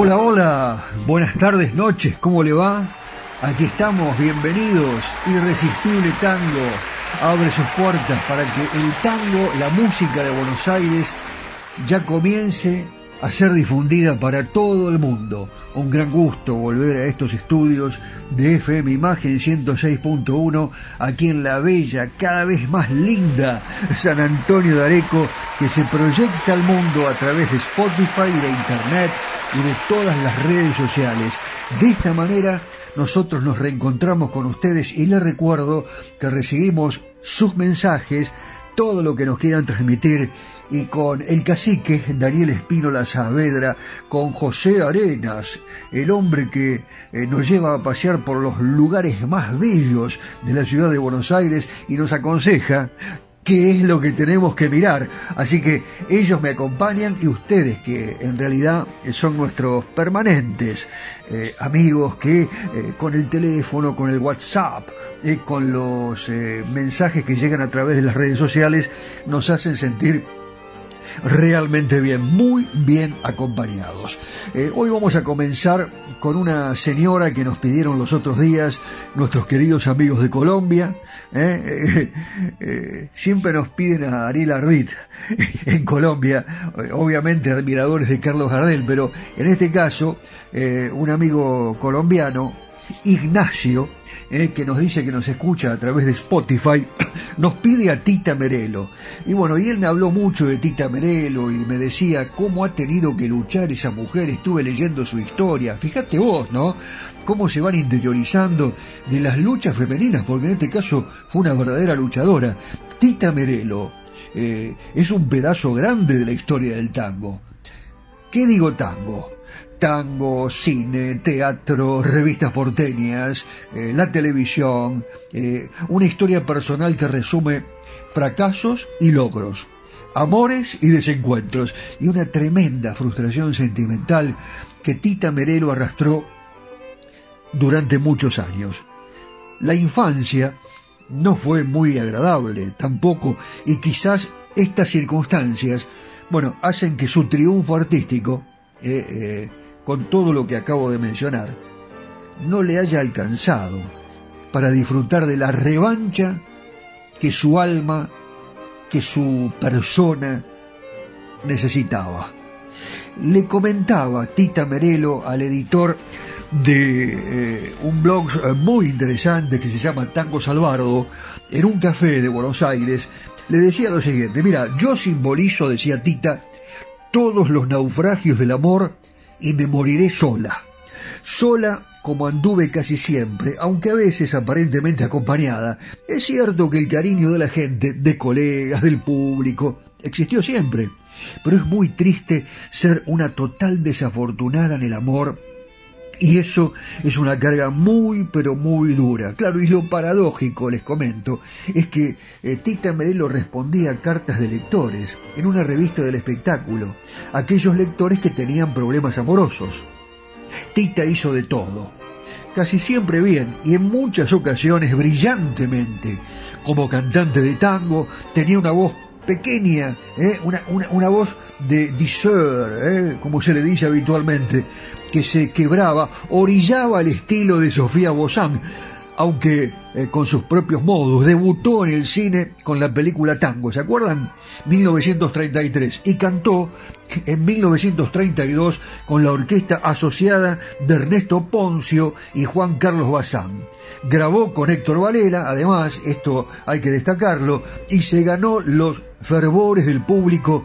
Hola, hola, buenas tardes, noches, ¿cómo le va? Aquí estamos, bienvenidos, Irresistible Tango, abre sus puertas para que el tango, la música de Buenos Aires, ya comience a ser difundida para todo el mundo. Un gran gusto volver a estos estudios de FM Imagen 106.1 aquí en la bella, cada vez más linda San Antonio de Areco que se proyecta al mundo a través de Spotify, de Internet y de todas las redes sociales. De esta manera nosotros nos reencontramos con ustedes y les recuerdo que recibimos sus mensajes, todo lo que nos quieran transmitir y con el cacique Daniel Espínola Saavedra, con José Arenas, el hombre que eh, nos lleva a pasear por los lugares más bellos de la ciudad de Buenos Aires y nos aconseja qué es lo que tenemos que mirar. Así que ellos me acompañan y ustedes que en realidad son nuestros permanentes eh, amigos que eh, con el teléfono, con el WhatsApp, con los mensajes que llegan a través de las redes sociales, nos hacen sentir realmente bien, muy bien acompañados. Eh, hoy vamos a comenzar con una señora que nos pidieron los otros días nuestros queridos amigos de Colombia. ¿eh? Eh, siempre nos piden a Ariel Ardit en Colombia, obviamente admiradores de Carlos Gardel, pero en este caso un amigo colombiano, Ignacio, eh, que nos dice que nos escucha a través de Spotify, nos pide a Tita Merelo. Y bueno, y él me habló mucho de Tita Merelo y me decía cómo ha tenido que luchar esa mujer. Estuve leyendo su historia. Fíjate vos, ¿no? Cómo se van interiorizando de las luchas femeninas, porque en este caso fue una verdadera luchadora. Tita Merelo eh, es un pedazo grande de la historia del tango. ¿Qué digo tango? Tango, cine, teatro, revistas porteñas, eh, la televisión, eh, una historia personal que resume fracasos y logros, amores y desencuentros, y una tremenda frustración sentimental que Tita Merelo arrastró durante muchos años. La infancia no fue muy agradable tampoco, y quizás estas circunstancias, bueno, hacen que su triunfo artístico eh, con todo lo que acabo de mencionar, no le haya alcanzado para disfrutar de la revancha que su alma, que su persona necesitaba. Le comentaba Tita Merelo al editor de eh, un blog eh, muy interesante que se llama Tango Salvardo, en un café de Buenos Aires, le decía lo siguiente, mira, yo simbolizo, decía Tita, todos los naufragios del amor y me moriré sola. Sola como anduve casi siempre, aunque a veces aparentemente acompañada. Es cierto que el cariño de la gente, de colegas, del público, existió siempre, pero es muy triste ser una total desafortunada en el amor y eso es una carga muy, pero muy dura. Claro, y lo paradójico, les comento, es que eh, Tita Medelo respondía a cartas de lectores en una revista del espectáculo, aquellos lectores que tenían problemas amorosos. Tita hizo de todo, casi siempre bien y en muchas ocasiones brillantemente. Como cantante de tango, tenía una voz pequeña, ¿eh? una, una, voz de diseur, ¿eh? como se le dice habitualmente, que se quebraba, orillaba al estilo de Sofía Bozán, aunque eh, con sus propios modos. Debutó en el cine con la película Tango, ¿se acuerdan? 1933 y cantó en 1932 con la orquesta asociada de Ernesto Poncio y Juan Carlos Bazán. Grabó con Héctor Valera, además, esto hay que destacarlo, y se ganó los fervores del público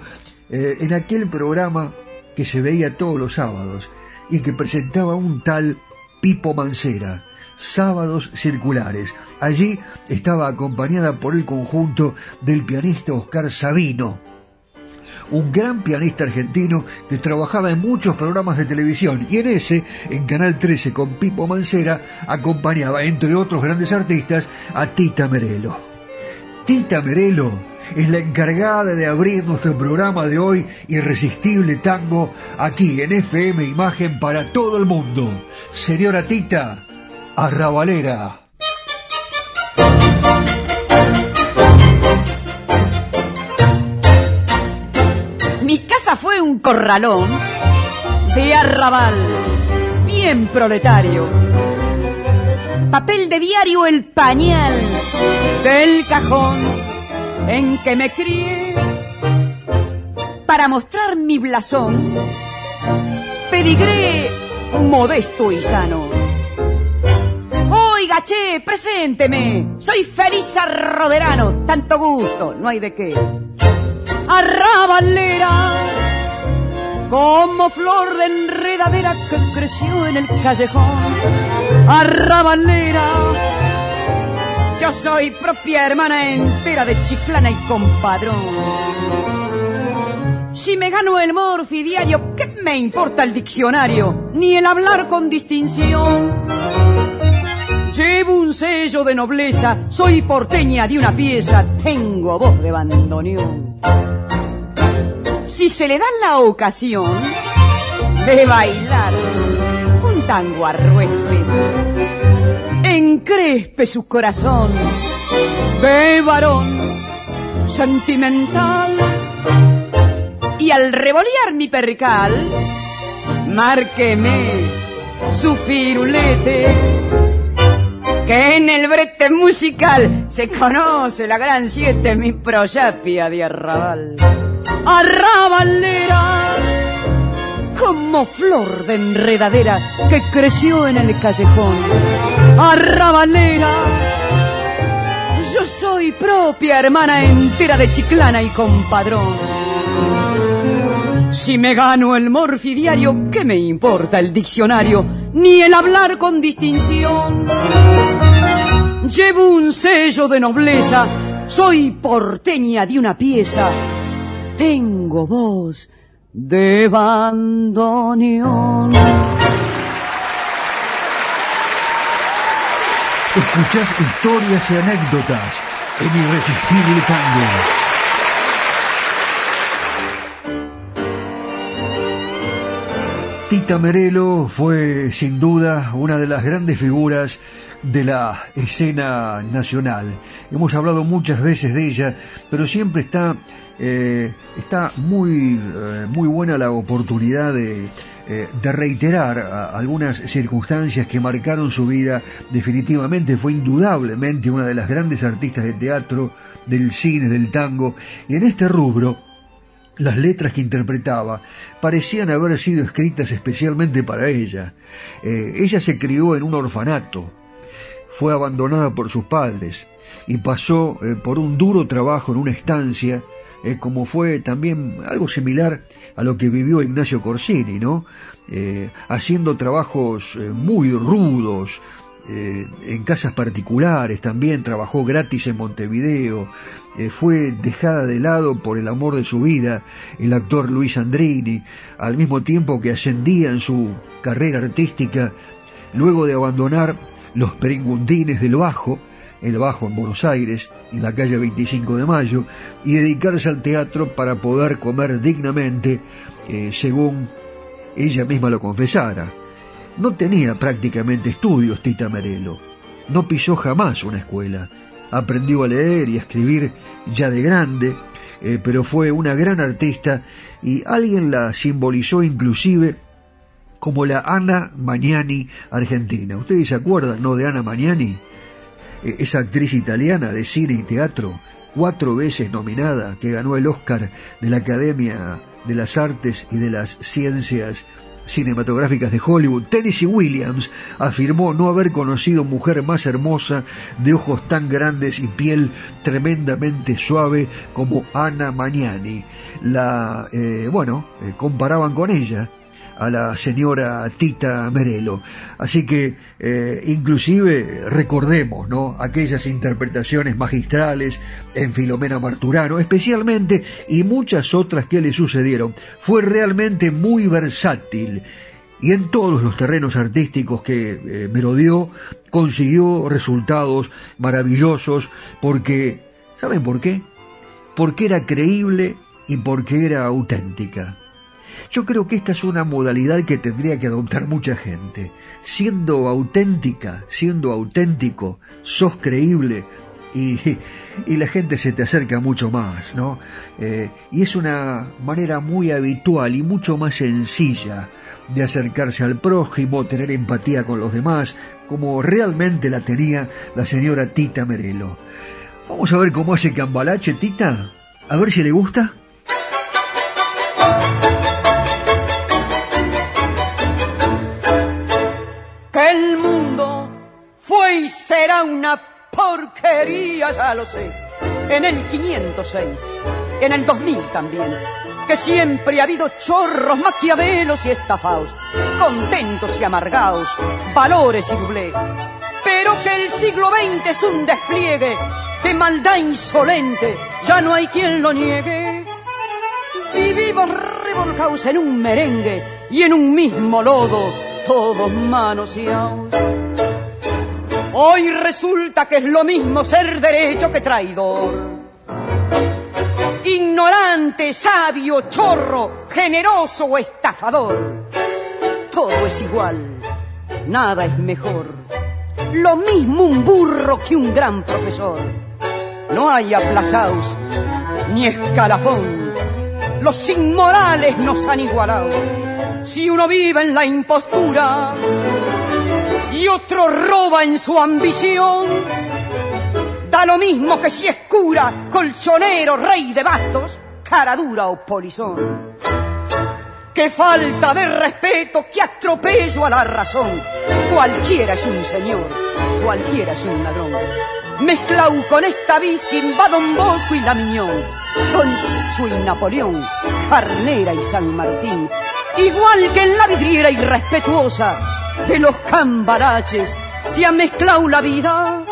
eh, en aquel programa que se veía todos los sábados y que presentaba un tal Pipo Mancera. Sábados Circulares. Allí estaba acompañada por el conjunto del pianista Oscar Sabino, un gran pianista argentino que trabajaba en muchos programas de televisión y en ese, en Canal 13 con Pipo Mancera, acompañaba, entre otros grandes artistas, a Tita Merelo. Tita Merelo es la encargada de abrir nuestro programa de hoy, Irresistible Tango, aquí en FM Imagen para todo el mundo. Señora Tita, Arrabalera. Mi casa fue un corralón de arrabal, bien proletario. Papel de diario el pañal de el cajón en que me crié. Para mostrar mi blasón, pedigré modesto y sano. Oiga, che, presénteme, soy feliz arroderano, tanto gusto, no hay de qué. Arrabalera, como flor de enredadera que creció en el callejón. Arrabalera, yo soy propia hermana entera de Chiclana y compadrón. Si me gano el morfidiario, ¿qué me importa el diccionario? Ni el hablar con distinción. Llevo un sello de nobleza, soy porteña de una pieza, tengo voz de bandoneón. Si se le da la ocasión de bailar un tango arruespe, encrespe su corazón de varón sentimental y al revolear mi percal, márqueme su firulete, que en el brete musical se conoce la gran siete, mi proyapia de arrabal. Arrabalera, como flor de enredadera que creció en el callejón. Arrabalera, yo soy propia hermana entera de Chiclana y compadrón. Si me gano el morfidiario, ¿qué me importa el diccionario? Ni el hablar con distinción. Llevo un sello de nobleza, soy porteña de una pieza. Tengo voz de bandoneón. Escuchás historias y anécdotas en Irresistible Tango. Tita Merelo fue sin duda una de las grandes figuras de la escena nacional. Hemos hablado muchas veces de ella, pero siempre está, eh, está muy, eh, muy buena la oportunidad de, eh, de reiterar algunas circunstancias que marcaron su vida. Definitivamente fue indudablemente una de las grandes artistas de teatro, del cine, del tango, y en este rubro, las letras que interpretaba parecían haber sido escritas especialmente para ella. Eh, ella se crió en un orfanato, fue abandonada por sus padres y pasó eh, por un duro trabajo en una estancia, eh, como fue también algo similar a lo que vivió Ignacio Corsini, ¿no? haciendo trabajos muy rudos, en casas particulares también, trabajó gratis en Montevideo, eh, fue dejada de lado por el amor de su vida, el actor Luis Andrini, al mismo tiempo que ascendía en su carrera artística, luego de abandonar los peringundines del Bajo, el Bajo en Buenos Aires, en la calle 25 de Mayo, y dedicarse al teatro para poder comer dignamente, eh, según ella misma lo confesara. No tenía prácticamente estudios Tita Merelo, no pisó jamás una escuela, aprendió a leer y a escribir ya de grande, eh, pero fue una gran artista y alguien la simbolizó inclusive como la Ana Magnani argentina. ¿Ustedes se acuerdan, no, de Ana Magnani? E, esa actriz italiana de cine y teatro, cuatro veces nominada, que ganó el Oscar de la Academia de las Artes y de las Ciencias cinematográficas de Hollywood, Tennessee Williams afirmó no haber conocido mujer más hermosa, de ojos tan grandes y piel tremendamente suave como Anna Magnani. La, eh, bueno, eh, comparaban con ella a la señora Tita Merelo. Así que eh, inclusive recordemos ¿no? aquellas interpretaciones magistrales en Filomena Marturano, especialmente, y muchas otras que le sucedieron. Fue realmente muy versátil y en todos los terrenos artísticos que eh, merodió consiguió resultados maravillosos porque, ¿saben por qué? Porque era creíble y porque era auténtica. Yo creo que esta es una modalidad que tendría que adoptar mucha gente. Siendo auténtica, siendo auténtico, sos creíble y, la gente se te acerca mucho más, ¿no? Eh, y es una manera muy habitual y mucho más sencilla de acercarse al prójimo, tener empatía con los demás, como realmente la tenía la señora Tita Merelo. Vamos a ver cómo hace cambalache, Tita. A ver si le gusta. Una porquería, ya lo sé. En el 506, en el 2000 también. Que siempre ha habido chorros, maquiavelos y estafados, contentos y amargados, valores y doblé. Pero que el siglo XX es un despliegue de maldad insolente, ya no hay quien lo niegue. Vivimos revolcados en un merengue y en un mismo lodo, todos manoseados. Hoy resulta que es lo mismo ser derecho que traidor. Ignorante, sabio, chorro, generoso o estafador. Todo es igual, nada es mejor. Lo mismo un burro que un gran profesor. No hay aplazados ni escalafón. Los inmorales nos han igualado. Si uno vive en la impostura, y otro roba en su ambición. Da lo mismo que si es cura, colchonero, rey de bastos, cara dura o polizón. Qué falta de respeto, qué atropello a la razón. Cualquiera es un señor, cualquiera es un ladrón. Mezclau con esta bisquín va Don Bosco y la Miñón, con Chicho y Napoleón, Carnera y San Martín. Igual que en la vidriera irrespetuosa, de los cambaraches se ha mezclado la vida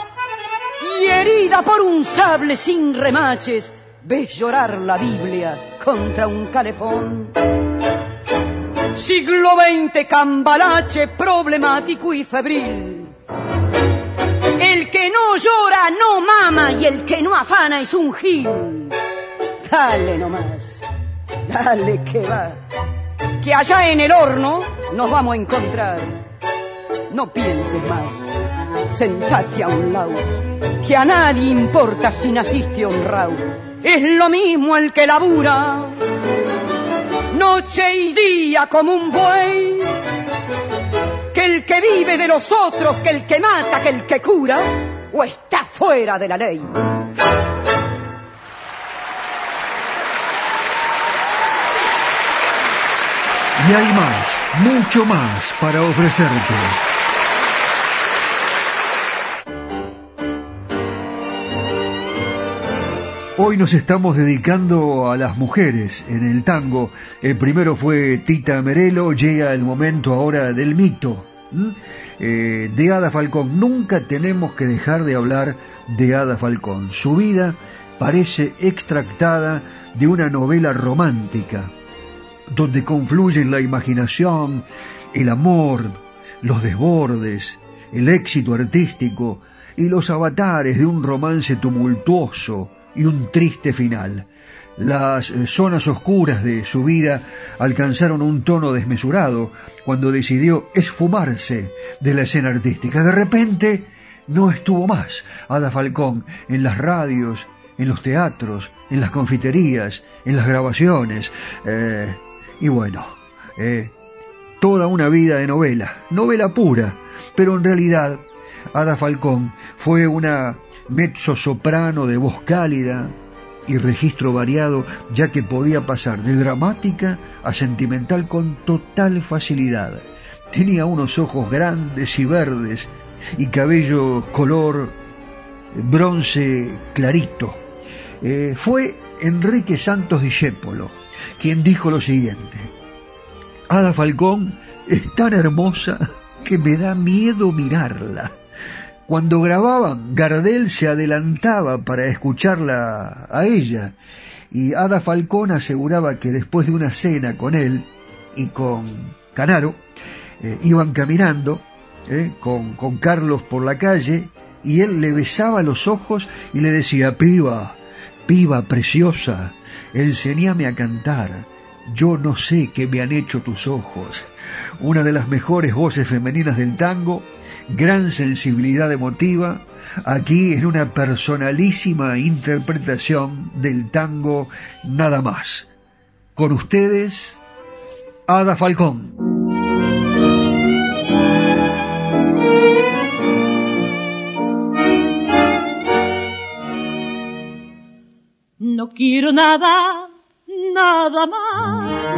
y herida por un sable sin remaches ves llorar la Biblia contra un calefón. Siglo XX cambalache problemático y febril. El que no llora no mama y el que no afana es un gil. Dale nomás, dale que va. Que allá en el horno nos vamos a encontrar no pienses más, sentate a un lado, que a nadie importa si naciste honrado, es lo mismo el que labura, noche y día como un buey, que el que vive de los otros, que el que mata, que el que cura, o está fuera de la ley. Y hay más, mucho más para ofrecerte. Hoy nos estamos dedicando a las mujeres en el tango. El primero fue Tita Merelo, llega el momento ahora del mito. Eh, de Ada Falcón. Nunca tenemos que dejar de hablar de Ada Falcón. Su vida parece extractada de una novela romántica, donde confluyen la imaginación, el amor, los desbordes, el éxito artístico y los avatares de un romance tumultuoso, y un triste final. Las eh, zonas oscuras de su vida alcanzaron un tono desmesurado cuando decidió esfumarse de la escena artística. De repente no estuvo más Ada Falcón en las radios, en los teatros, en las confiterías, en las grabaciones. Eh, y bueno, eh, toda una vida de novela, novela pura, pero en realidad Ada Falcón fue una mezzo soprano de voz cálida y registro variado, ya que podía pasar de dramática a sentimental con total facilidad. Tenía unos ojos grandes y verdes y cabello color bronce clarito. Eh, fue Enrique Santos Discépolo quien dijo lo siguiente: Ada Falcón es tan hermosa que me da miedo mirarla. Cuando grababan, Gardel se adelantaba para escucharla a ella y Ada Falcón aseguraba que después de una cena con él y con Canaro, eh, iban caminando eh, con, con Carlos por la calle y él le besaba los ojos y le decía, piba, piba preciosa, enseñame a cantar. Yo no sé qué me han hecho tus ojos. Una de las mejores voces femeninas del tango gran sensibilidad emotiva, aquí en una personalísima interpretación del tango nada más. Con ustedes, Ada Falcón. No quiero nada, nada más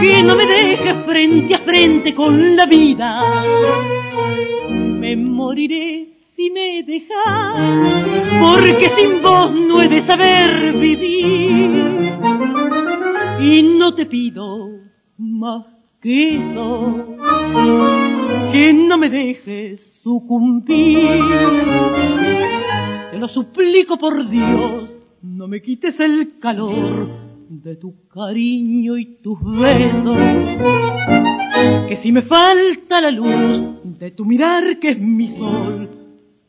que no me deje frente a frente con la vida. Me moriré si me dejas, porque sin vos no he de saber vivir. Y no te pido más que eso, que no me dejes sucumbir. Te lo suplico por Dios, no me quites el calor de tu cariño y tus besos. Que si me falta la luz de tu mirar que es mi sol,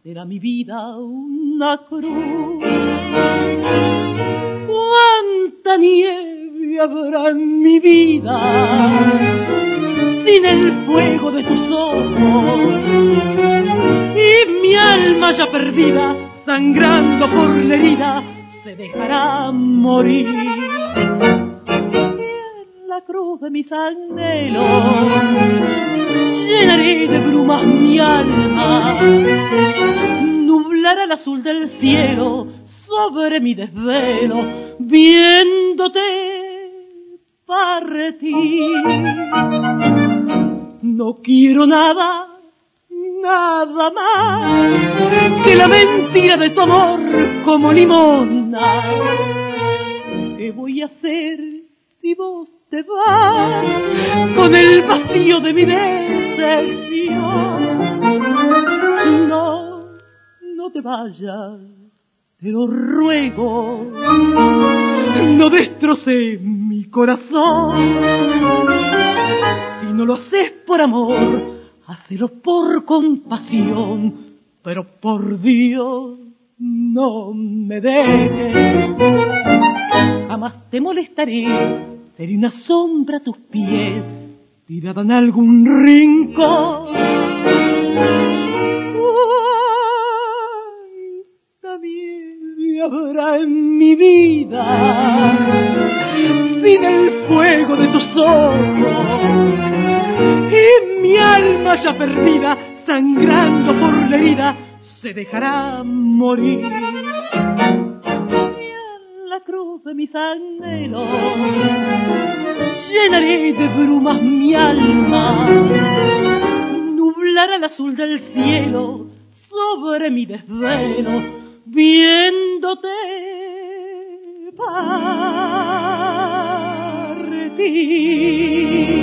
será mi vida una cruz. Cuánta nieve habrá en mi vida sin el fuego de tus ojos y mi alma ya perdida sangrando por la herida se dejará morir. en la cruz de mis anhelos llenaré de brumas mi alma, nublará el azul del cielo sobre mi desvelo, viéndote partir. No quiero nada nada más que la mentira de tu amor como limona. ¿Qué voy a hacer si vos te vas con el vacío de mi decepción? No, no te vayas, te lo ruego. No destroces mi corazón. Si no lo haces por amor, Hacelo por compasión, pero por Dios no me dejes. Jamás te molestaré, seré una sombra a tus pies, tirada en algún rincón. También habrá en mi vida sin el fuego de tus ojos alma ya perdida, sangrando por la herida, se dejará morir. La cruz de mis anhelos llenaré de brumas mi alma, nublará el azul del cielo sobre mi desvelo, viéndote partir.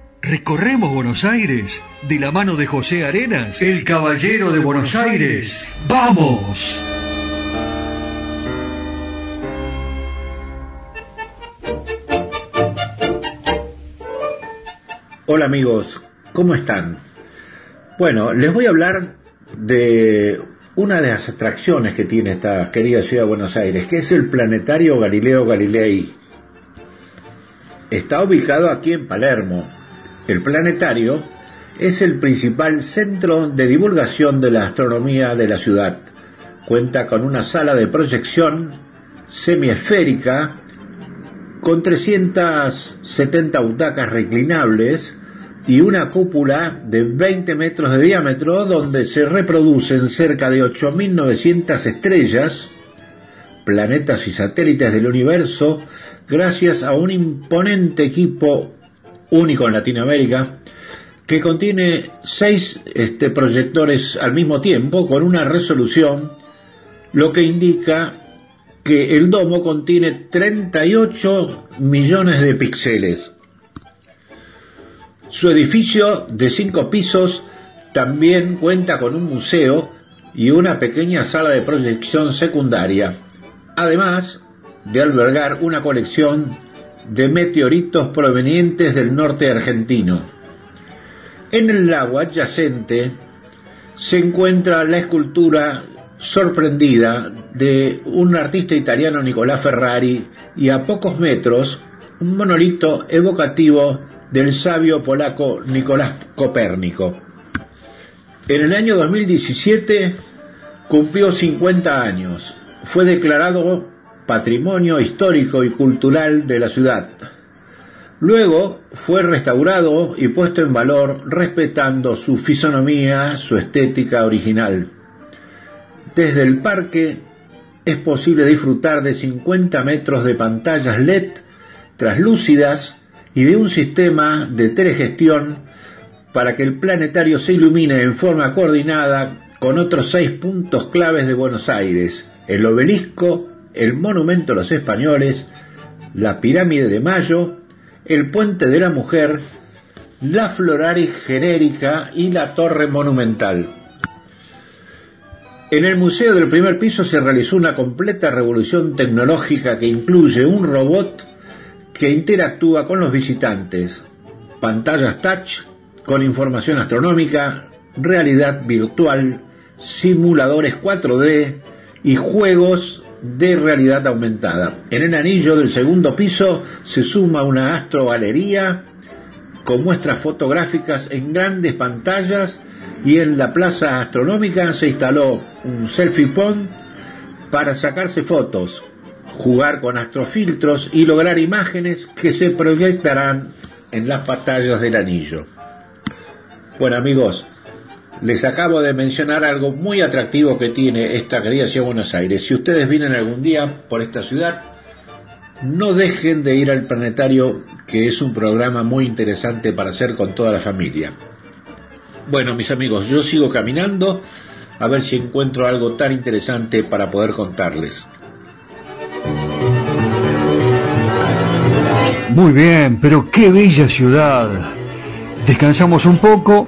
recorremos Buenos Aires de la mano de José Arenas, el caballero de Buenos Aires. ¡Vamos! Hola amigos, ¿cómo están? Bueno, les voy a hablar de una de las atracciones que tiene esta querida ciudad de Buenos Aires, que es el planetario Galileo Galilei. Está ubicado aquí en Palermo. El planetario es el principal centro de divulgación de la astronomía de la ciudad. Cuenta con una sala de proyección semiesférica con 370 butacas reclinables y una cúpula de 20 metros de diámetro donde se reproducen cerca de 8.900 estrellas, planetas y satélites del universo, gracias a un imponente equipo único en Latinoamérica que contiene seis este, proyectores al mismo tiempo con una resolución, lo que indica que el domo contiene 38 millones de píxeles. Su edificio de cinco pisos también cuenta con un museo y una pequeña sala de proyección secundaria, además de albergar una colección de meteoritos provenientes del norte argentino. En el lago adyacente se encuentra la escultura sorprendida de un artista italiano Nicolás Ferrari y a pocos metros un monolito evocativo del sabio polaco Nicolás Copérnico. En el año 2017 cumplió 50 años. Fue declarado Patrimonio Histórico y Cultural de la ciudad. Luego fue restaurado y puesto en valor respetando su fisonomía, su estética original. Desde el parque es posible disfrutar de 50 metros de pantallas LED traslúcidas y de un sistema de telegestión para que el planetario se ilumine en forma coordinada con otros seis puntos claves de Buenos Aires, el obelisco, el monumento a los españoles, la pirámide de Mayo, el puente de la mujer, la floraris genérica y la torre monumental. En el museo del primer piso se realizó una completa revolución tecnológica que incluye un robot que interactúa con los visitantes, pantallas touch con información astronómica, realidad virtual, simuladores 4D y juegos de realidad aumentada. En el anillo del segundo piso se suma una astrogalería con muestras fotográficas en grandes pantallas y en la plaza astronómica se instaló un selfie point para sacarse fotos, jugar con astrofiltros y lograr imágenes que se proyectarán en las pantallas del anillo. Bueno amigos, les acabo de mencionar algo muy atractivo que tiene esta querida ciudad Buenos Aires. Si ustedes vienen algún día por esta ciudad, no dejen de ir al planetario, que es un programa muy interesante para hacer con toda la familia. Bueno, mis amigos, yo sigo caminando a ver si encuentro algo tan interesante para poder contarles. Muy bien, pero qué bella ciudad. Descansamos un poco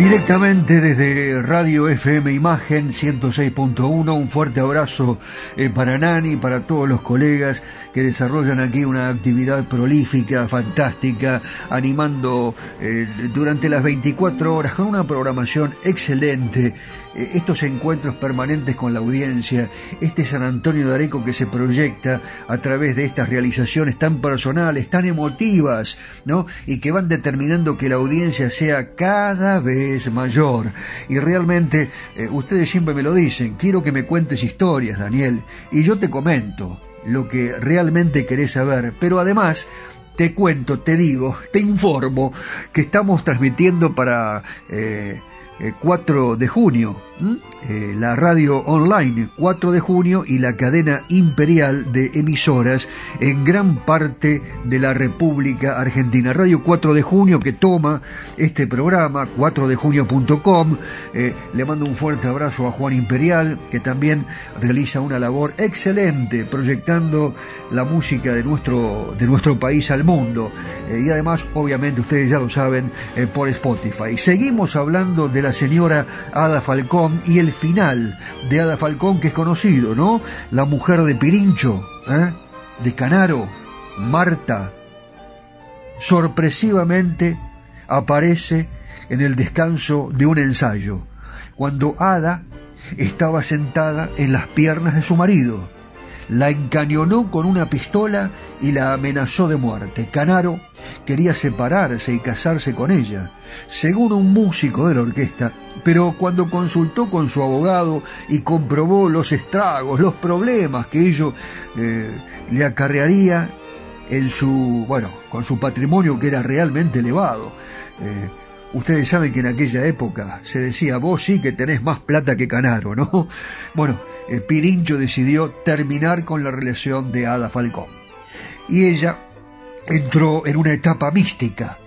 Directamente desde Radio FM Imagen 106.1, un fuerte abrazo eh, para Nani, para todos los colegas que desarrollan aquí una actividad prolífica, fantástica, animando eh, durante las 24 horas con una programación excelente estos encuentros permanentes con la audiencia, este San Antonio de Areco que se proyecta a través de estas realizaciones tan personales, tan emotivas, ¿no? Y que van determinando que la audiencia sea cada vez mayor. Y realmente, eh, ustedes siempre me lo dicen, quiero que me cuentes historias, Daniel, y yo te comento lo que realmente querés saber, pero además te cuento, te digo, te informo que estamos transmitiendo para eh, 4 eh, de junio, eh, la radio online 4 de junio y la cadena imperial de emisoras en gran parte de la República Argentina. Radio 4 de junio que toma este programa, 4dejunio.com. Eh, le mando un fuerte abrazo a Juan Imperial, que también realiza una labor excelente proyectando la música de nuestro, de nuestro país al mundo. y además, obviamente, ustedes ya lo saben, por Spotify. Seguimos hablando de la señora Ada Y el final de Ada Falcón que es conocido, ¿no? La mujer de Pirincho, ¿eh? de Canaro, Marta, sorpresivamente aparece en el descanso de un ensayo, cuando Ada estaba sentada en las piernas de su marido. La encañonó con una pistola y la amenazó de muerte. Canaro quería separarse y casarse con ella, según un músico de la orquesta, pero cuando consultó con su abogado y comprobó los estragos, los problemas que ello eh, le acarrearía en su, bueno, con su patrimonio que era realmente elevado. Eh, ustedes saben que en aquella época se decía, vos sí que tenés más plata que Canaro, ¿no? Bueno, eh, Pirincho decidió terminar con la relación de Ada Falcón. Y ella entró en una etapa mística.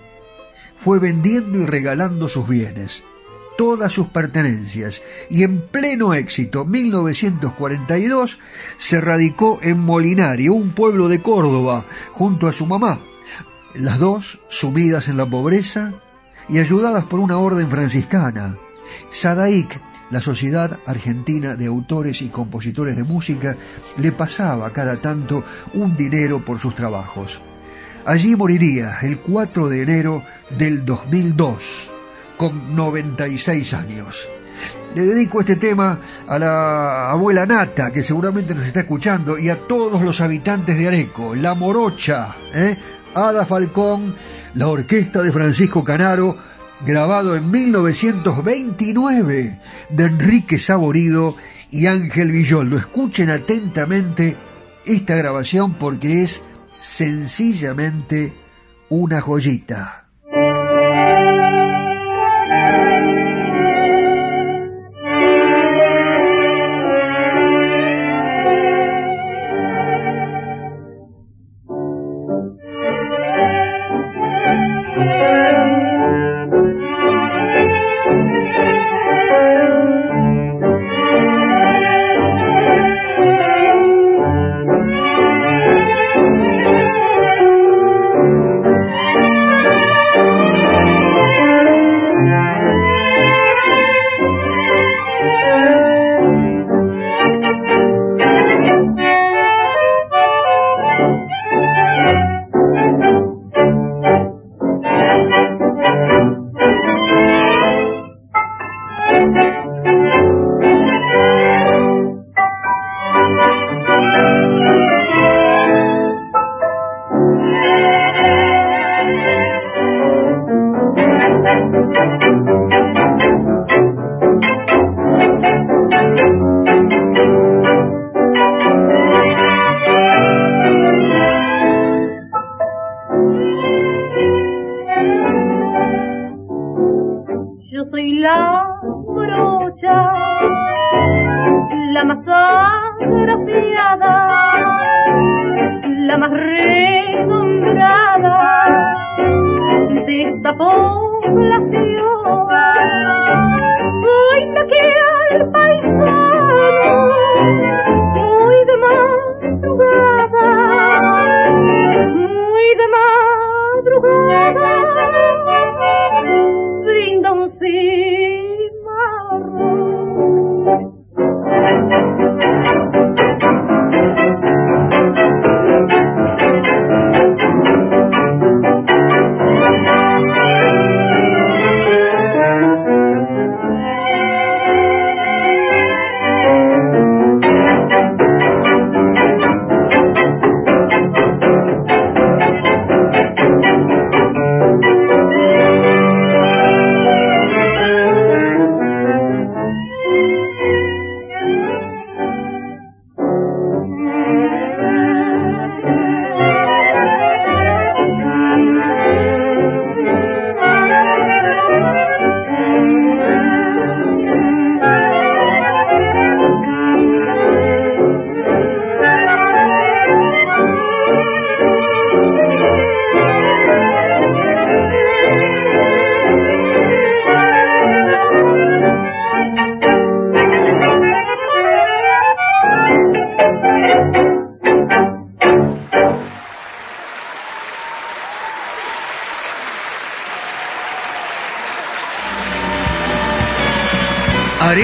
Fue vendiendo y regalando sus bienes todas sus pertenencias y en pleno éxito, 1942, se radicó en Molinario, un pueblo de Córdoba, junto a su mamá. Las dos, sumidas en la pobreza, y ayudadas por una orden franciscana. Sadaic, la Sociedad Argentina de Autores y Compositores de Música, le pasaba cada tanto un dinero por sus trabajos. Allí moriría el 4 de enero del 2002, con 96 años. Le dedico este tema a la abuela Nata, que seguramente nos está escuchando, y a todos los habitantes de Areco, La Morocha, ¿eh? Ada Falcón, la orquesta de Francisco Canaro, grabado en 1929 de Enrique Saborido y Ángel Villoldo. Escuchen atentamente esta grabación porque es sencillamente una joyita.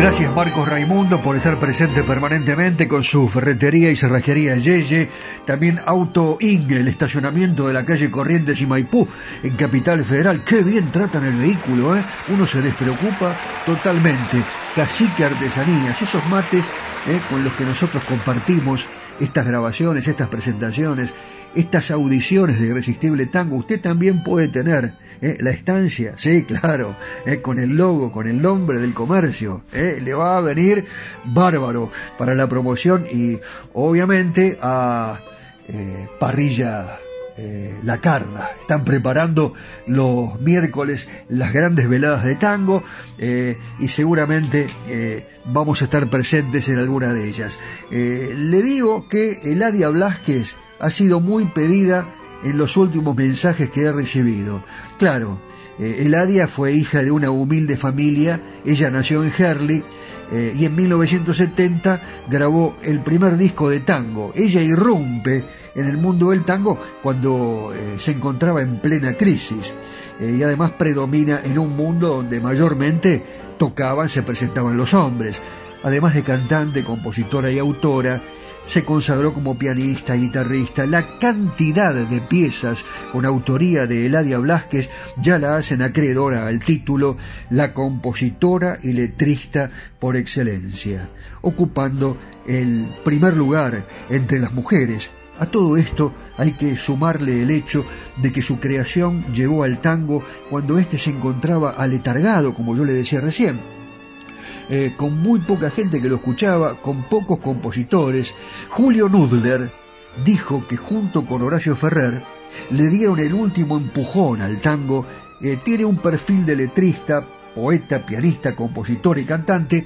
Gracias Marcos Raimundo por estar presente permanentemente con su ferretería y cerrajería Yeye. También Auto Inge, el estacionamiento de la calle Corrientes y Maipú en Capital Federal. Qué bien tratan el vehículo, ¿eh? Uno se despreocupa totalmente. Cacique Artesanías, esos mates ¿eh? con los que nosotros compartimos estas grabaciones, estas presentaciones, estas audiciones de Irresistible Tango. Usted también puede tener ¿Eh? La estancia, sí, claro, ¿eh? con el logo, con el nombre del comercio. ¿eh? Le va a venir bárbaro para la promoción y obviamente a parrilla la Carla. Están preparando los miércoles las grandes veladas de tango y seguramente vamos a estar presentes en alguna de ellas. le digo que Eladia Blasquez ha sido muy pedida en los últimos mensajes que he recibido. Claro, Eladia fue hija de una humilde familia, ella nació en Herley, y en 1970 grabó el primer disco de tango. Ella irrumpe en el mundo del tango cuando eh, se encontraba en plena crisis eh, y además predomina en un mundo donde mayormente tocaban, se presentaban los hombres. Además de cantante, compositora y autora, se consagró como pianista, guitarrista. La cantidad de piezas con autoría de Eladia Blasquez ya la hacen acreedora al título La compositora y letrista por excelencia, ocupando el primer lugar entre las mujeres a todo esto hay que sumarle el hecho de que su creación llegó al tango cuando éste se encontraba aletargado, como yo le decía recién. Eh, con muy poca gente que lo escuchaba, con pocos compositores, Julio Nudler dijo que junto con Horacio Ferrer le dieron el último empujón al tango. Eh, tiene un perfil de letrista poeta, pianista, compositor y cantante,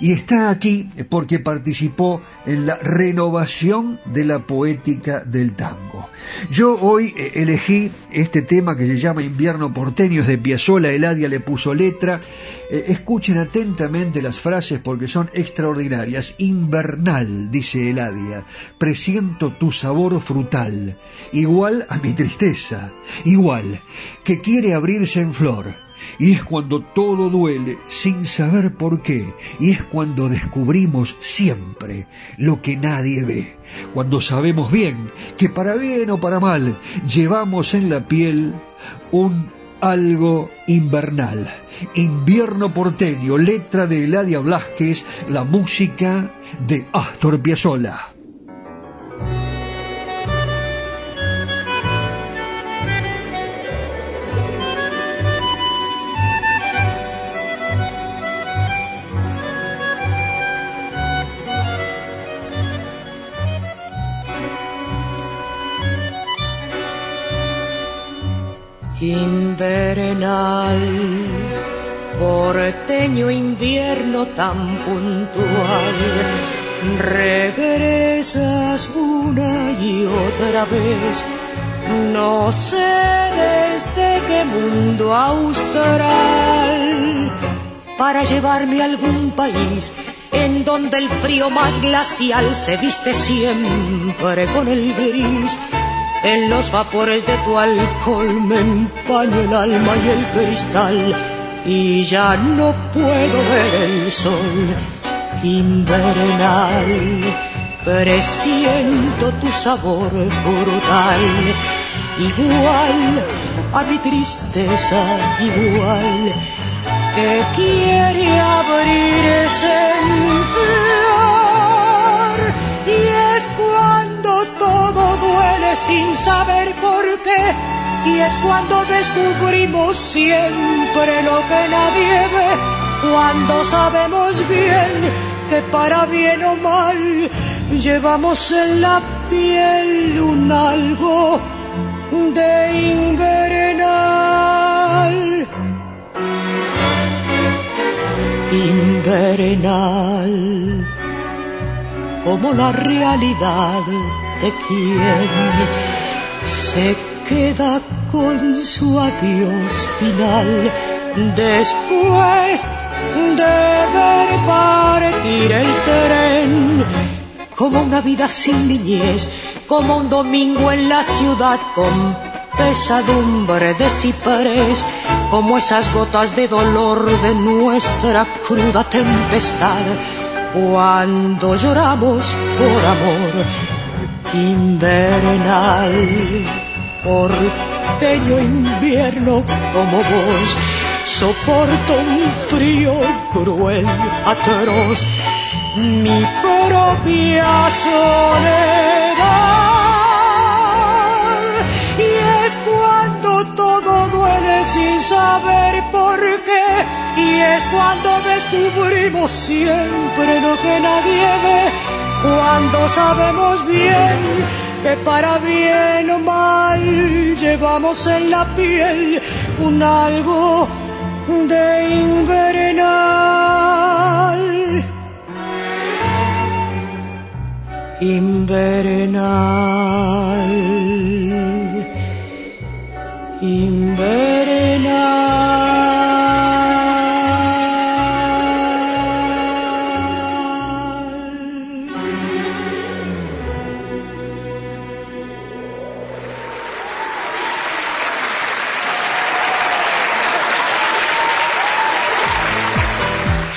y está aquí porque participó en la renovación de la poética del tango. Yo hoy eh, elegí este tema que se llama Invierno porteño de Piazzolla, Eladia le puso letra. Eh, escuchen atentamente las frases porque son extraordinarias. Invernal, dice Eladia, presiento tu sabor frutal, igual a mi tristeza, igual, que quiere abrirse en flor y es cuando todo duele sin saber por qué. Y es cuando descubrimos siempre lo que nadie ve. Cuando sabemos bien que para bien o para mal llevamos en la piel un algo invernal. Invierno porteño, letra de Eladia Blasquez, la música de Astor Piazzolla. Invernal, porteño invierno tan puntual, regresas una y otra vez, no sé desde qué mundo austral, para llevarme a algún país en donde el frío más glacial se viste siempre con el gris en los vapores de tu alcohol me empaño el alma y el cristal y ya no puedo ver el sol invernal. Presiento tu sabor brutal, igual a mi tristeza, igual que quiere abrirse en flor y es cuando duele sin saber por qué. Y es cuando descubrimos siempre lo que nadie ve, cuando sabemos bien que para bien o mal llevamos en la piel un algo de invernal. Invernal, como la realidad de quien se queda con su adiós final. Después de ver partir el tren como una vida sin niñez, como un domingo en la ciudad con pesadumbre de ciprés, como esas gotas de dolor de nuestra cruda tempestad. Cuando lloramos por amor invernal, porteño invierno como vos, soporto un frío cruel, atroz, mi propia soledad. Y es cuando todo duele sin saber por qué, y es cuando descubrimos siempre lo que nadie ve cuando sabemos bien que para bien o mal llevamos en la piel un algo de invernal. Invernal.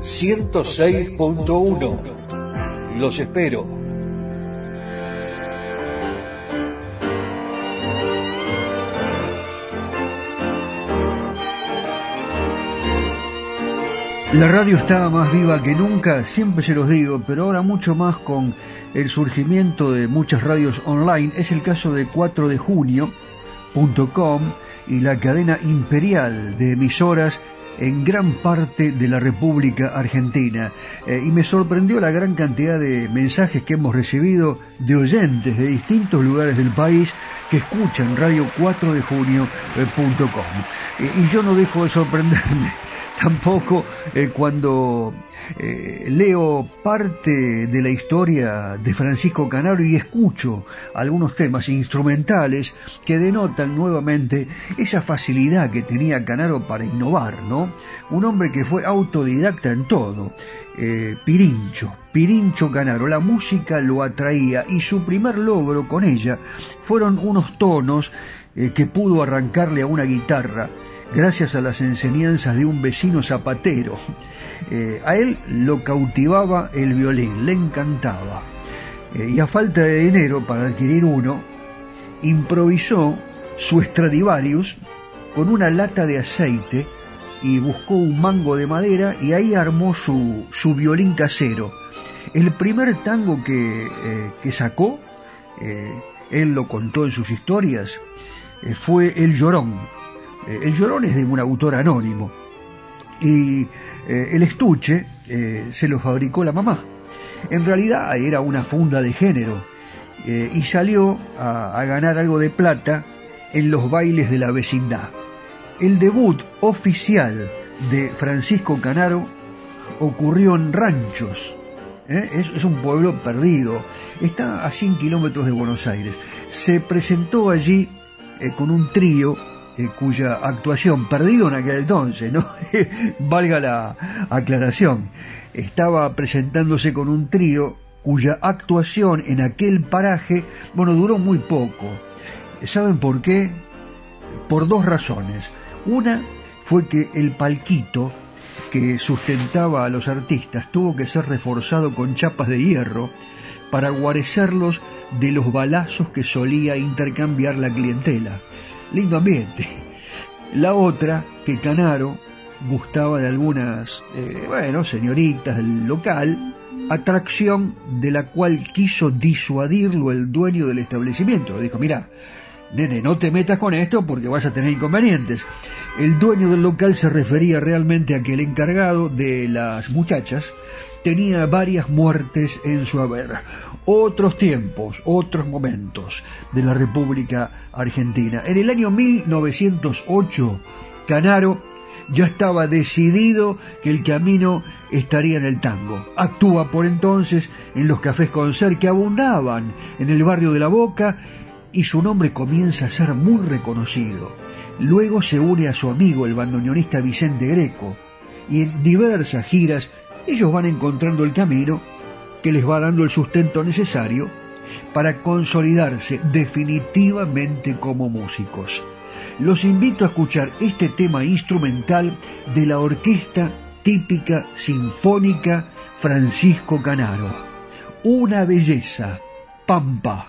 106.1. Los espero. La radio está más viva que nunca, siempre se los digo, pero ahora mucho más con el surgimiento de muchas radios online. Es el caso de 4 de junio.com y la cadena imperial de emisoras en gran parte de la República Argentina. Eh, y me sorprendió la gran cantidad de mensajes que hemos recibido de oyentes de distintos lugares del país que escuchan Radio 4 de Junio.com. Eh, y yo no dejo de sorprenderme tampoco eh, cuando eh, leo parte de la historia de Francisco Canaro y escucho algunos temas instrumentales que denotan nuevamente esa facilidad que tenía Canaro para innovar, ¿no? Un hombre que fue autodidacta en todo, eh, Pirincho, Pirincho Canaro, la música lo atraía y su primer logro con ella fueron unos tonos que pudo arrancarle a una guitarra gracias a las enseñanzas de un vecino zapatero. Eh, a él lo cautivaba el violín, le encantaba. Eh, y a falta de dinero para adquirir uno, improvisó su Stradivarius con una lata de aceite y buscó un mango de madera y ahí armó su, su violín casero. El primer tango que, eh, que sacó, él lo contó en sus historias, fue El Llorón, el llorón es de un autor anónimo y eh, el estuche eh, se lo fabricó la mamá. En realidad era una funda de género y salió a, a ganar algo de plata en los bailes de la vecindad. El debut oficial de Francisco Canaro ocurrió en Ranchos. Es, es, un pueblo perdido. Está a 100 kilómetros de Buenos Aires. Se presentó allí con un trío cuya actuación, perdido en aquel entonces, ¿no? Valga la aclaración, estaba presentándose con un trío cuya actuación en aquel paraje, bueno, duró muy poco. ¿Saben por qué? Por dos razones. Una fue que el palquito que sustentaba a los artistas tuvo que ser reforzado con chapas de hierro para guarecerlos de los balazos que solía intercambiar la clientela lindo ambiente. La otra, que Canaro gustaba de algunas, eh, bueno, señoritas del local, atracción de la cual quiso disuadirlo el dueño del establecimiento. Le dijo, mira, nene, no te metas con esto porque vas a tener inconvenientes. El dueño del local se refería realmente a que el encargado de las muchachas tenía varias muertes en su haber. Otros tiempos, otros momentos de la República Argentina. En el año 1908, Canaro ya estaba decidido que el camino estaría en el tango. Actúa por entonces en los cafés concert que abundaban en el barrio de La Boca y su nombre comienza a ser muy reconocido. Luego se une a su amigo el bandoneonista Vicente Greco y en diversas giras ellos van encontrando el camino que les va dando el sustento necesario para consolidarse definitivamente como músicos. Los invito a escuchar este tema instrumental de la orquesta típica sinfónica Francisco Canaro. Una belleza, Pampa.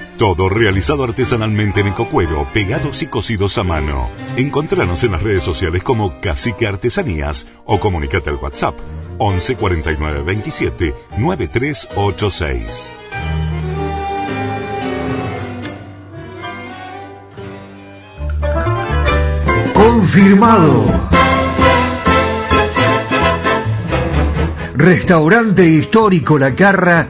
Todo realizado artesanalmente en ecocuero, pegados y cosidos a mano. Encontranos en las redes sociales como Cacique Artesanías o comunicate al WhatsApp 11 49 27 9386. Confirmado. Restaurante histórico La Carra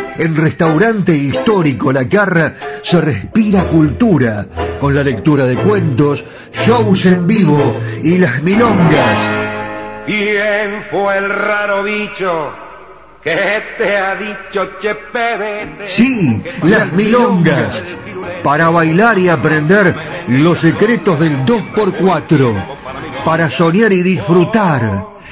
en Restaurante Histórico La Carra se respira cultura con la lectura de cuentos, shows en vivo y las milongas. ¿Quién fue el raro bicho que te ha dicho che pebete? Sí, las milongas. Para bailar y aprender los secretos del 2x4. Para soñar y disfrutar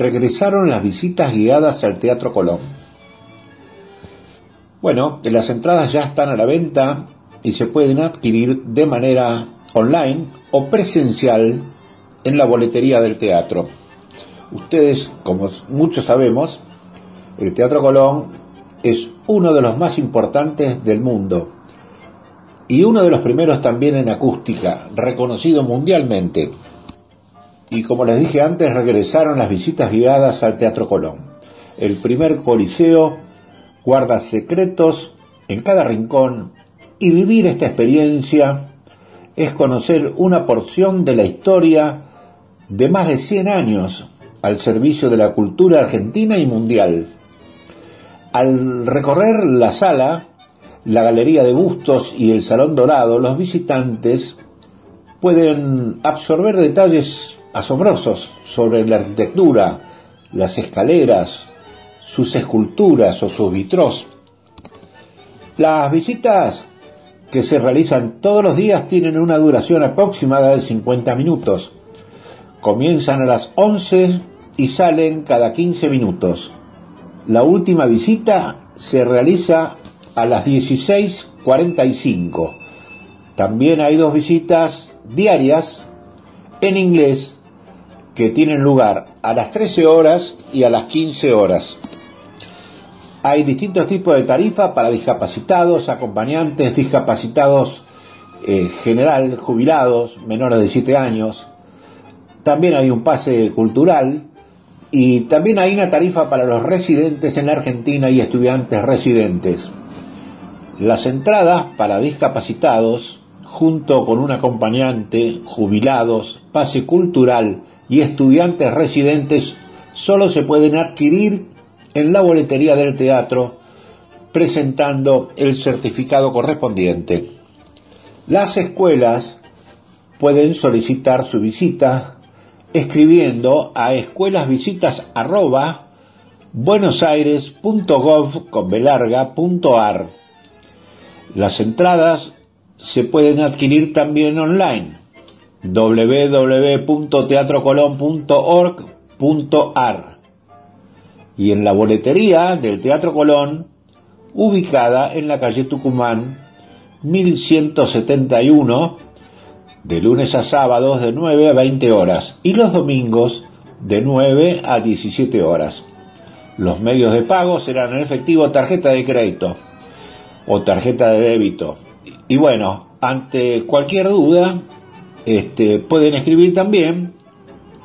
Regresaron las visitas guiadas al Teatro Colón. Bueno, las entradas ya están a la venta y se pueden adquirir de manera online o presencial en la boletería del teatro. Ustedes, como muchos sabemos, el Teatro Colón es uno de los más importantes del mundo y uno de los primeros también en acústica, reconocido mundialmente. Y como les dije antes, regresaron las visitas guiadas al Teatro Colón. El primer coliseo guarda secretos en cada rincón y vivir esta experiencia es conocer una porción de la historia de más de 100 años al servicio de la cultura argentina y mundial. Al recorrer la sala, la galería de bustos y el salón dorado, los visitantes pueden absorber detalles asombrosos sobre la arquitectura, las escaleras, sus esculturas o sus vitros. Las visitas que se realizan todos los días tienen una duración aproximada de 50 minutos. Comienzan a las 11 y salen cada 15 minutos. La última visita se realiza a las 16.45. También hay dos visitas diarias en inglés que tienen lugar a las 13 horas y a las 15 horas. Hay distintos tipos de tarifa para discapacitados, acompañantes, discapacitados eh, general, jubilados, menores de 7 años. También hay un pase cultural y también hay una tarifa para los residentes en la Argentina y estudiantes residentes. Las entradas para discapacitados, junto con un acompañante, jubilados, pase cultural y estudiantes residentes, solo se pueden adquirir en la boletería del teatro presentando el certificado correspondiente. Las escuelas pueden solicitar su visita escribiendo a buenosaires.gov.ar las entradas se pueden adquirir también online www.teatrocolón.org.ar y en la boletería del Teatro Colón, ubicada en la calle Tucumán 1171, de lunes a sábados de 9 a 20 horas y los domingos de 9 a 17 horas. Los medios de pago serán en efectivo tarjeta de crédito o tarjeta de débito. Y bueno, ante cualquier duda, este, pueden escribir también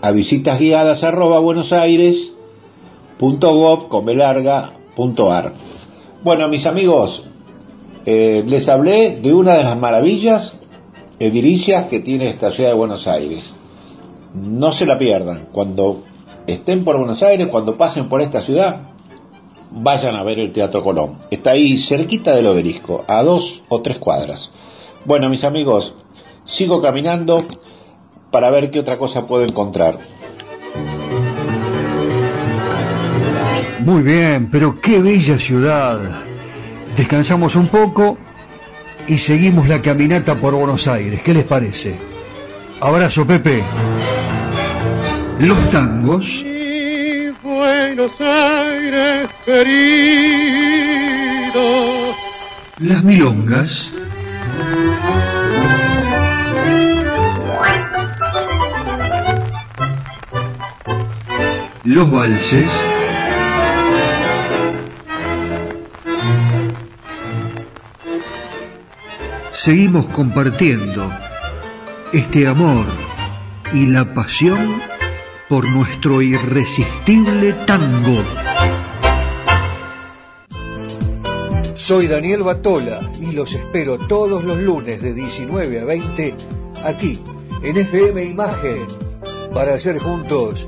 a visitas guiadas arroba buenos aires Bueno, mis amigos, eh, les hablé de una de las maravillas edilicias que tiene esta ciudad de Buenos Aires. No se la pierdan. Cuando estén por Buenos Aires, cuando pasen por esta ciudad, vayan a ver el Teatro Colón. Está ahí cerquita del obelisco, a dos o tres cuadras. Bueno, mis amigos, sigo caminando para ver qué otra cosa puedo encontrar. Muy bien, pero qué bella ciudad. Descansamos un poco y seguimos la caminata por Buenos Aires. ¿Qué les parece? Abrazo, Pepe. Los tangos Buenos Aires querido. Las milongas. Los valses. Seguimos compartiendo este amor y la pasión por nuestro irresistible tango. Soy Daniel Batola y los espero todos los lunes de 19 a 20 aquí en FM Imagen para hacer juntos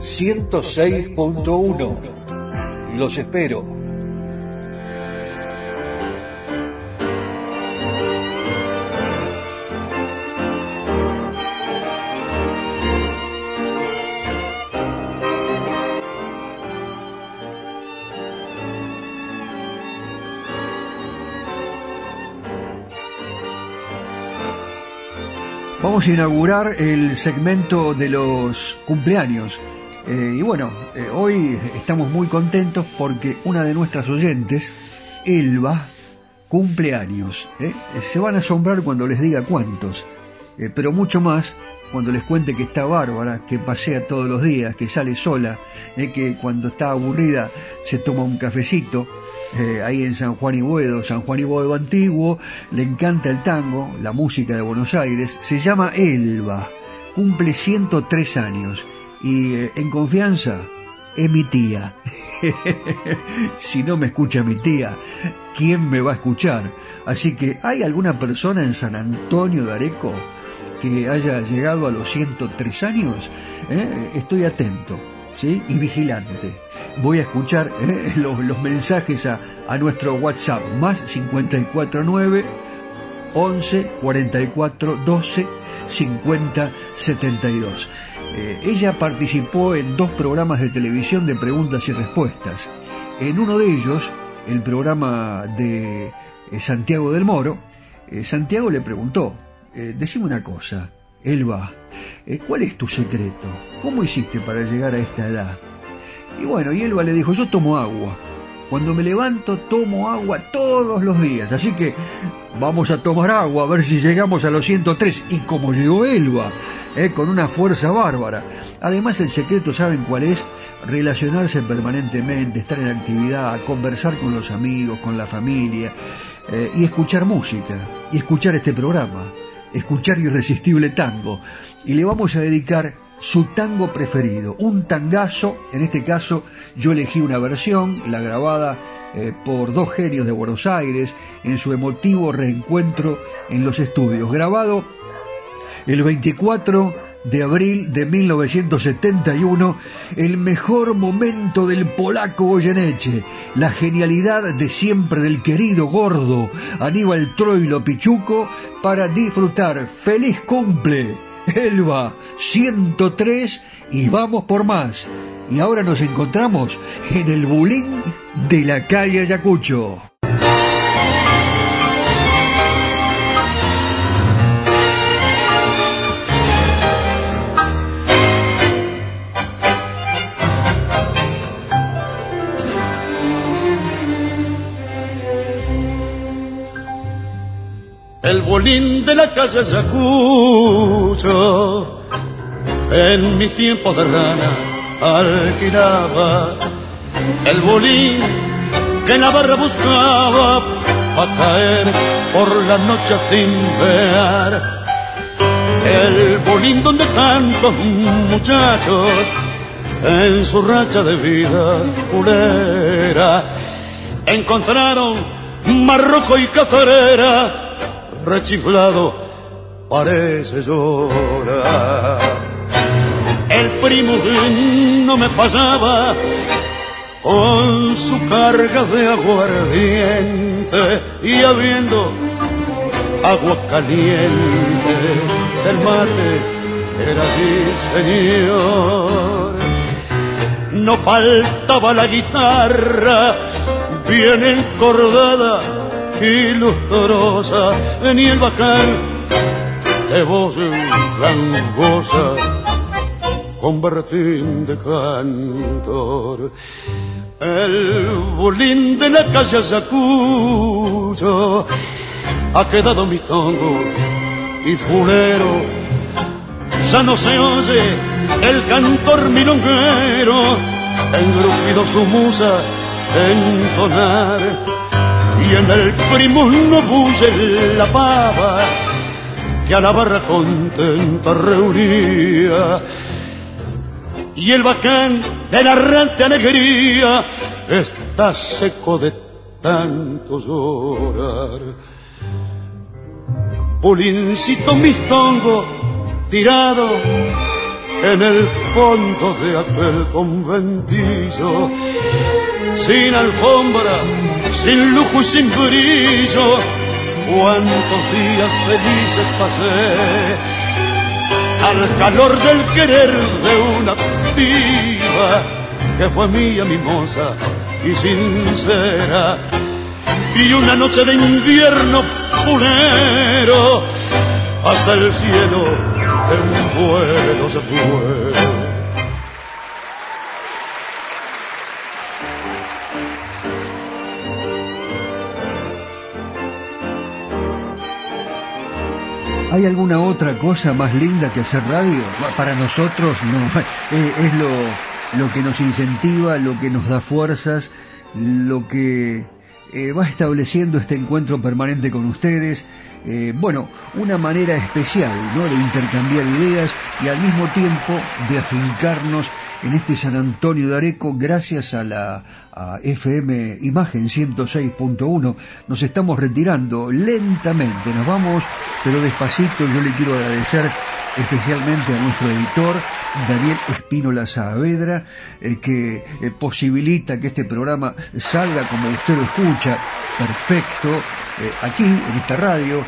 106.1. Los espero. Vamos a inaugurar el segmento de los cumpleaños eh, y bueno, eh, hoy estamos muy contentos porque una de nuestras oyentes, Elba, cumple años. ¿eh? Se van a asombrar cuando les diga cuántos, pero mucho más cuando les cuente que está bárbara, que pasea todos los días, que sale sola, que cuando está aburrida se toma un cafecito. ahí en San Juan y Buedo, San Juan y Buedo antiguo, le encanta el tango, la música de Buenos Aires, se llama Elba, cumple 103 años y eh, en confianza es mi tía. si no me escucha mi tía, ¿quién me va a escuchar? Así que, ¿hay alguna persona en San Antonio de Areco que haya llegado a los 103 años? ¿Eh? Estoy atento. ¿Sí? y vigilante. Voy a escuchar ¿eh? los, mensajes a, nuestro WhatsApp, más 549 11 44 12 50 72. Eh, ella participó en dos programas de televisión de preguntas y respuestas. En uno de ellos, el programa de eh, Santiago del Moro, eh, Santiago le preguntó, decime una cosa, Elba, ¿cuál es tu secreto? ¿Cómo hiciste para llegar a esta edad? Y bueno, y Elba le dijo, yo tomo agua. Cuando me levanto tomo agua todos los días, así que vamos a tomar agua a ver si llegamos a los 103. Y como llegó Elba, eh, con una fuerza bárbara. Además el secreto, ¿saben cuál es? Relacionarse permanentemente, estar en actividad, conversar con los amigos, con la familia eh, y escuchar música y escuchar este programa, escuchar Irresistible Tango. Y le vamos a dedicar su tango preferido, un tangazo, en este caso yo elegí una versión, la grabada eh, por dos genios de Buenos Aires, en su emotivo reencuentro en los estudios, grabado el 24 de abril de 1971, el mejor momento del polaco Goyeneche, la genialidad de siempre del querido gordo Aníbal Troilo Pichuco para disfrutar. ¡Feliz cumple! Elba 103 y vamos por más. Y ahora nos encontramos en el bulín de la calle Ayacucho. El bolín de la calle Ayacucho. En mis tiempos de rana alquilaba el bolín que Navarra buscaba para caer por la noche a timbear. El bolín donde tantos muchachos en su racha de vida fulera encontraron marroco y catarera rechiflado parece llorar. El primo no me pasaba con su carga de aguardiente y habiendo agua caliente, el mate era señor. No faltaba la guitarra, bien encordada y lustrosa, ni el bacán de voz gangosa con de cantor. El bolín de la calle Ayacucho ha quedado mi tongo y fulero. Ya no se oye el cantor milonguero, engrupido su musa entonar. Y en el primo no bulle la pava que a la barra contenta reunía. Y el bacán de la errante alegría está seco de tanto llorar. Pulincito mistongo tirado en el fondo de aquel conventillo, sin alfombra, sin lujo y sin brillo, cuántos días felices pasé al calor del querer de una piba que fue mía mimosa y sincera y una noche de invierno fulero hasta el cielo en un vuelo se fue. ¿Hay alguna otra cosa más linda que hacer radio? Para nosotros no. Eh, es lo, que nos incentiva, lo que nos da fuerzas, lo que eh, va estableciendo este encuentro permanente con ustedes. Eh, bueno, una manera especial ¿no? de intercambiar ideas y al mismo tiempo de afincarnos en este San Antonio de Areco gracias a la a FM Imagen 106.1. Nos estamos retirando lentamente, nos vamos, pero despacito. Yo le quiero agradecer especialmente a nuestro editor, Daniel Espínola Saavedra, el que eh, posibilita que este programa salga como usted lo escucha, perfecto, eh, aquí en esta radio, eh,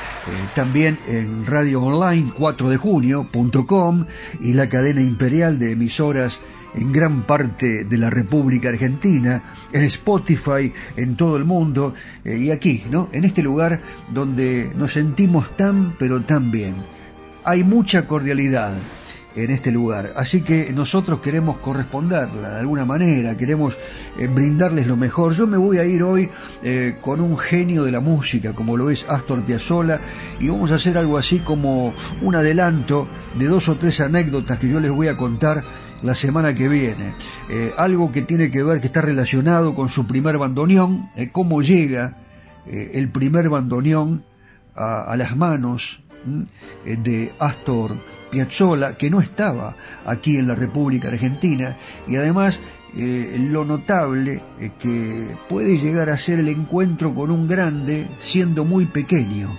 también en radio online 4 de junio.com y la cadena imperial de emisoras en gran parte de la República Argentina, en Spotify, en todo el mundo, y aquí, ¿no? En este lugar donde nos sentimos tan, pero tan bien hay mucha cordialidad en este lugar. Así que nosotros queremos corresponderla de alguna manera, queremos eh, brindarles lo mejor. Yo me voy a ir hoy eh, con un genio de la música, como lo es Astor Piazzolla, y vamos a hacer algo así como un adelanto de dos o tres anécdotas que yo les voy a contar la semana que viene. Eh, algo que tiene que ver, que está relacionado con su primer bandoneón, cómo llega el primer bandoneón a las manos de Astor Piazzolla, que no estaba aquí en la República Argentina, y además eh, lo notable eh, que puede llegar a ser el encuentro con un grande siendo muy pequeño.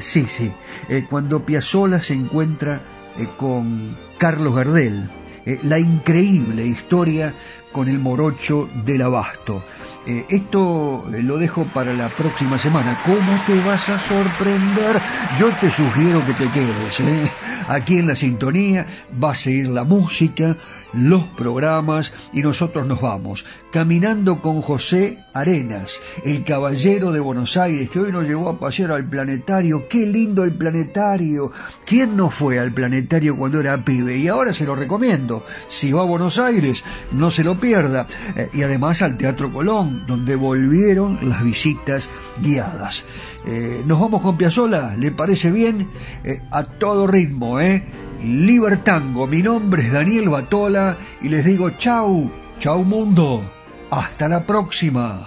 sí, sí, cuando Piazzolla se encuentra con Carlos Gardel, la increíble historia con el morocho del abasto. Eh, esto eh, lo dejo para la próxima semana. ¿Cómo te vas a sorprender? Yo te sugiero que te quedes. ¿eh? Aquí en la sintonía va a seguir la música, los programas y nosotros nos vamos. Caminando con José Arenas, el caballero de Buenos Aires, que hoy nos llevó a pasear al planetario. ¡Qué lindo el planetario! ¿Quién no fue al planetario cuando era pibe? Y ahora se lo recomiendo. Si va a Buenos Aires, no se lo pierda. y además al Teatro Colón donde volvieron las visitas guiadas. Eh, nos vamos con Piazzola, ¿le parece bien? Eh, a todo ritmo, ¿eh? Libertango, mi nombre es Daniel Batola y les digo chau, chau mundo, hasta la próxima.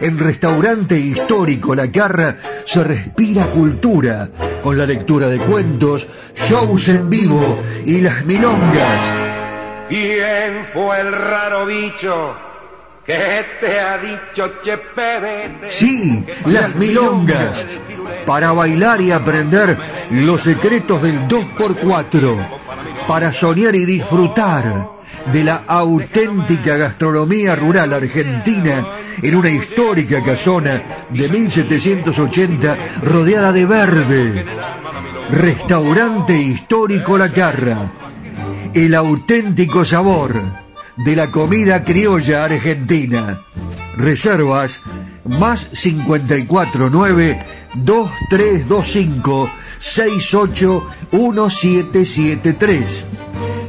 en Restaurante Histórico La Carra se respira cultura con la lectura de cuentos, shows en vivo y las milongas. ¿Quién fue el raro bicho que te ha dicho Chepe? Sí, las milongas. Para bailar y aprender los secretos del 2x4. Para soñar y disfrutar de la auténtica gastronomía rural argentina en una histórica casona de 1780 rodeada de verde. Restaurante histórico La Carra. El auténtico sabor de la comida criolla argentina. Reservas más 549 2325 681773